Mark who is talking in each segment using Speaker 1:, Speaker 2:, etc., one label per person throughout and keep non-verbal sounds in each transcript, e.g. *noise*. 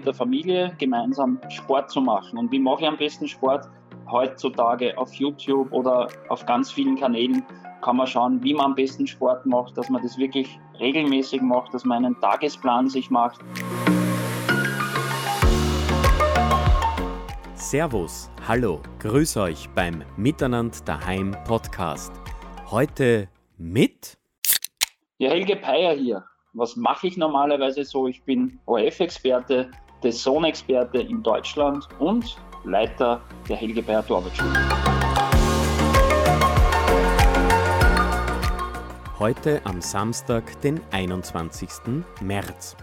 Speaker 1: mit der Familie gemeinsam Sport zu machen. Und wie mache ich am besten Sport? Heutzutage auf YouTube oder auf ganz vielen Kanälen kann man schauen, wie man am besten Sport macht, dass man das wirklich regelmäßig macht, dass man einen Tagesplan sich macht.
Speaker 2: Servus, hallo, grüß euch beim Miteinander daheim Podcast. Heute mit
Speaker 1: ja, Helge Peyer hier. Was mache ich normalerweise so? Ich bin ORF-Experte, Sohn-Experte in Deutschland und Leiter der Helge Peyer Torwartschule.
Speaker 2: Heute am Samstag, den 21. März.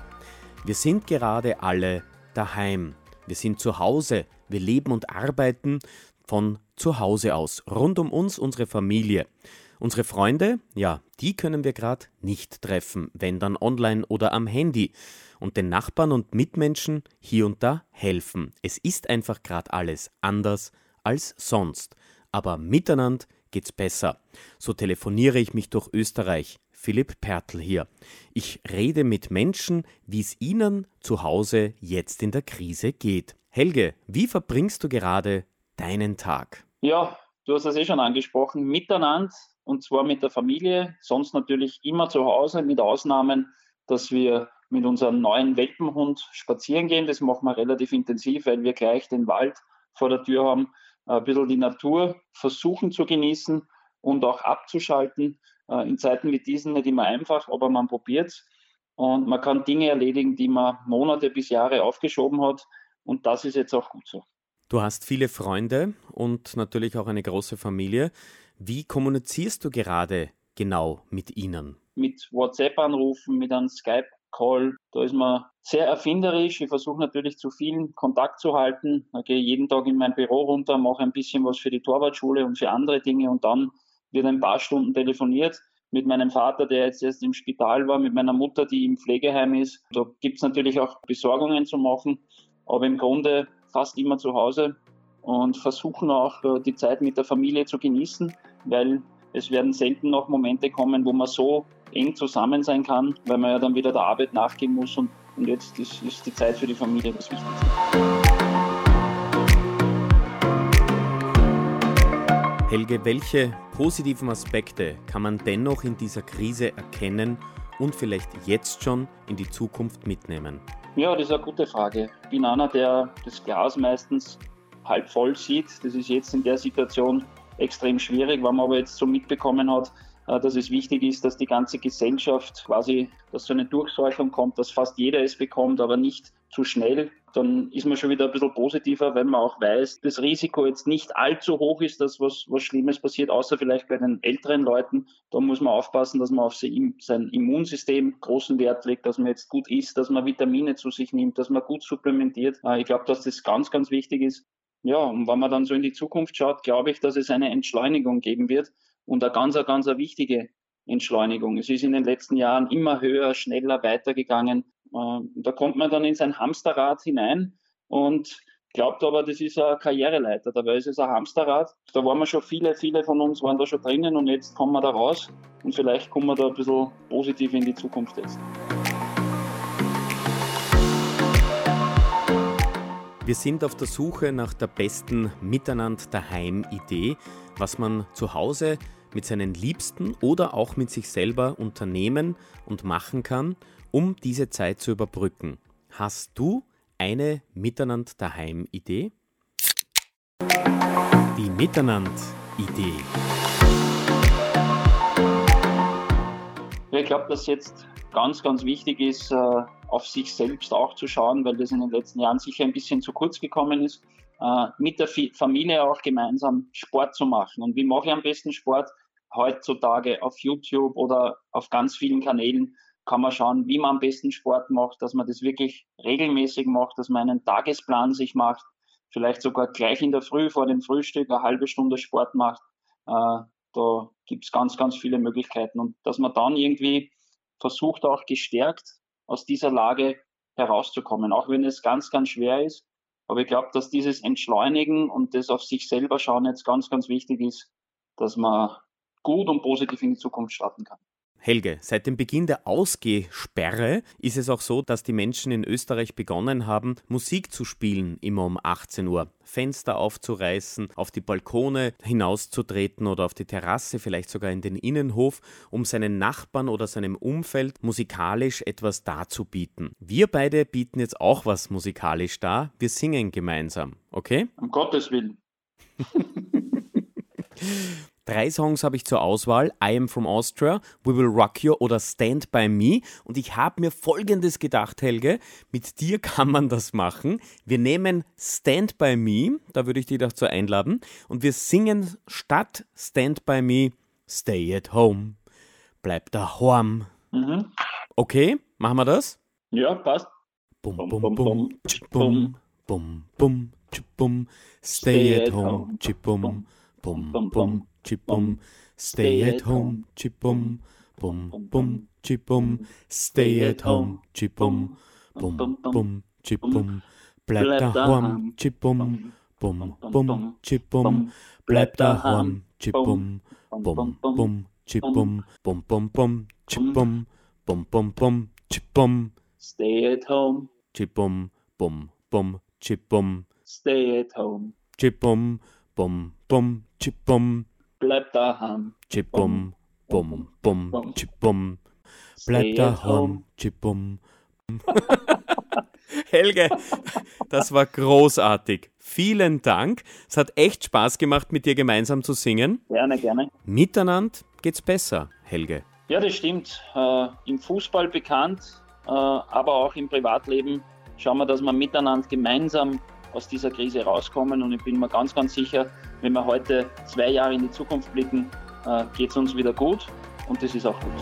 Speaker 2: Wir sind gerade alle daheim. Wir sind zu Hause. Wir leben und arbeiten von zu Hause aus. Rund um uns unsere Familie. Unsere Freunde, ja, die können wir gerade nicht treffen, wenn dann online oder am Handy. Und den Nachbarn und Mitmenschen hier und da helfen. Es ist einfach gerade alles anders als sonst. Aber miteinander geht's besser. So telefoniere ich mich durch Österreich. Philipp Pertl hier. Ich rede mit Menschen, wie es ihnen zu Hause jetzt in der Krise geht. Helge, wie verbringst du gerade deinen Tag?
Speaker 1: Ja, du hast es eh schon angesprochen. Miteinander und zwar mit der Familie, sonst natürlich immer zu Hause, mit Ausnahmen, dass wir mit unserem neuen Welpenhund spazieren gehen. Das machen wir relativ intensiv, weil wir gleich den Wald vor der Tür haben, ein bisschen die Natur versuchen zu genießen und auch abzuschalten. Äh, in Zeiten wie diesen nicht immer einfach, aber man probiert es. Und man kann Dinge erledigen, die man Monate bis Jahre aufgeschoben hat. Und das ist jetzt auch gut so.
Speaker 2: Du hast viele Freunde und natürlich auch eine große Familie. Wie kommunizierst du gerade genau mit ihnen?
Speaker 1: Mit WhatsApp-Anrufen, mit einem Skype-Call. Da ist man sehr erfinderisch. Ich versuche natürlich zu vielen Kontakt zu halten. Ich gehe jeden Tag in mein Büro runter, mache ein bisschen was für die Torwartschule und für andere Dinge und dann wird ein paar Stunden telefoniert mit meinem Vater, der jetzt erst im Spital war, mit meiner Mutter, die im Pflegeheim ist. Da gibt es natürlich auch Besorgungen zu machen, aber im Grunde fast immer zu Hause und versuchen auch äh, die Zeit mit der Familie zu genießen, weil es werden selten noch Momente kommen, wo man so eng zusammen sein kann, weil man ja dann wieder der Arbeit nachgehen muss und, und jetzt ist, ist die Zeit für die Familie das Wichtigste.
Speaker 2: Helge, welche positiven Aspekte kann man dennoch in dieser Krise erkennen und vielleicht jetzt schon in die Zukunft mitnehmen?
Speaker 1: Ja, das ist eine gute Frage. Ich bin einer, der das Glas meistens halb voll sieht. Das ist jetzt in der Situation extrem schwierig, weil man aber jetzt so mitbekommen hat, äh, dass es wichtig ist, dass die ganze Gesellschaft quasi, dass so eine Durchseuchung kommt, dass fast jeder es bekommt, aber nicht zu schnell. Dann ist man schon wieder ein bisschen positiver, wenn man auch weiß, das Risiko jetzt nicht allzu hoch ist, dass was, was Schlimmes passiert, außer vielleicht bei den älteren Leuten. Da muss man aufpassen, dass man auf sein Immunsystem großen Wert legt, dass man jetzt gut isst, dass man Vitamine zu sich nimmt, dass man gut supplementiert. Äh, ich glaube, dass das ganz, ganz wichtig ist. Ja, und wenn man dann so in die Zukunft schaut, glaube ich, dass es eine Entschleunigung geben wird und eine ganz, ganz wichtige Entschleunigung. Es ist in den letzten Jahren immer höher, schneller weitergegangen. Äh, da kommt man dann in sein Hamsterrad hinein und glaubt aber, das ist eine Karriereleiter. Dabei ist es ein Hamsterrad. Da waren wir schon viele, viele von uns waren da schon drinnen und jetzt kommen wir da raus und vielleicht kommen wir da ein bisschen positiv in die Zukunft jetzt.
Speaker 2: Wir sind auf der Suche nach der besten Miteinander daheim Idee, was man zu Hause mit seinen Liebsten oder auch mit sich selber unternehmen und machen kann, um diese Zeit zu überbrücken. Hast du eine Miteinander daheim Idee? Die Miteinander Idee.
Speaker 1: Ich glaube, dass jetzt ganz, ganz wichtig ist, äh, auf sich selbst auch zu schauen, weil das in den letzten Jahren sicher ein bisschen zu kurz gekommen ist, äh, mit der Familie auch gemeinsam Sport zu machen. Und wie mache ich am besten Sport? Heutzutage auf YouTube oder auf ganz vielen Kanälen kann man schauen, wie man am besten Sport macht, dass man das wirklich regelmäßig macht, dass man einen Tagesplan sich macht, vielleicht sogar gleich in der Früh vor dem Frühstück eine halbe Stunde Sport macht. Äh, da gibt es ganz, ganz viele Möglichkeiten. Und dass man dann irgendwie versucht auch gestärkt aus dieser Lage herauszukommen, auch wenn es ganz, ganz schwer ist. Aber ich glaube, dass dieses Entschleunigen und das auf sich selber schauen jetzt ganz, ganz wichtig ist, dass man gut und positiv in die Zukunft starten kann.
Speaker 2: Helge, seit dem Beginn der Ausgehsperre ist es auch so, dass die Menschen in Österreich begonnen haben, Musik zu spielen, immer um 18 Uhr. Fenster aufzureißen, auf die Balkone hinauszutreten oder auf die Terrasse, vielleicht sogar in den Innenhof, um seinen Nachbarn oder seinem Umfeld musikalisch etwas darzubieten. Wir beide bieten jetzt auch was musikalisch dar. Wir singen gemeinsam, okay?
Speaker 1: Um Gottes Willen. *laughs*
Speaker 2: Drei Songs habe ich zur Auswahl: I Am From Austria, We Will Rock You oder Stand By Me. Und ich habe mir Folgendes gedacht, Helge, mit dir *laughs* kann man das machen. Wir nehmen Stand By Me, da würde ich dich dazu einladen, und wir singen statt Stand By Me Stay at Home. Bleib daheim. Mhm. Okay, machen wir das?
Speaker 1: Ja, passt.
Speaker 2: Bum, bum, bum, bum, bum, bum, bum, bum, Stay at home, bum, bum, bum chipum, stay at home, chipum, bum, bum, chipum, stay at home, chipum, bum, bum, chipum, bleib daheim, chipum, bum, bum, chipum, bleib daheim, chipum, bum, bum, chipum, bum, bum, bum, chipum, bum, bum, bum, chipum,
Speaker 1: stay at home,
Speaker 2: chipum, bum, bum, chipum,
Speaker 1: stay at home,
Speaker 2: chipum, bum, bum, chipum,
Speaker 1: bleib daheim.
Speaker 2: Chipum, bum, bum, chipum. Bleib daheim, chipum. *laughs* Helge, das war großartig. Vielen Dank. Es hat echt Spaß gemacht, mit dir gemeinsam zu singen.
Speaker 1: Gerne, gerne.
Speaker 2: Miteinander geht's besser, Helge.
Speaker 1: Ja, das stimmt. Äh, Im Fußball bekannt, äh, aber auch im Privatleben schauen wir, dass wir miteinander gemeinsam aus dieser Krise rauskommen. Und ich bin mir ganz, ganz sicher, wenn wir heute zwei Jahre in die Zukunft blicken, äh, geht es uns wieder gut und das ist auch gut.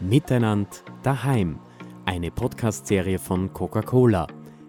Speaker 2: Miteinander daheim. Eine Podcast-Serie von Coca-Cola.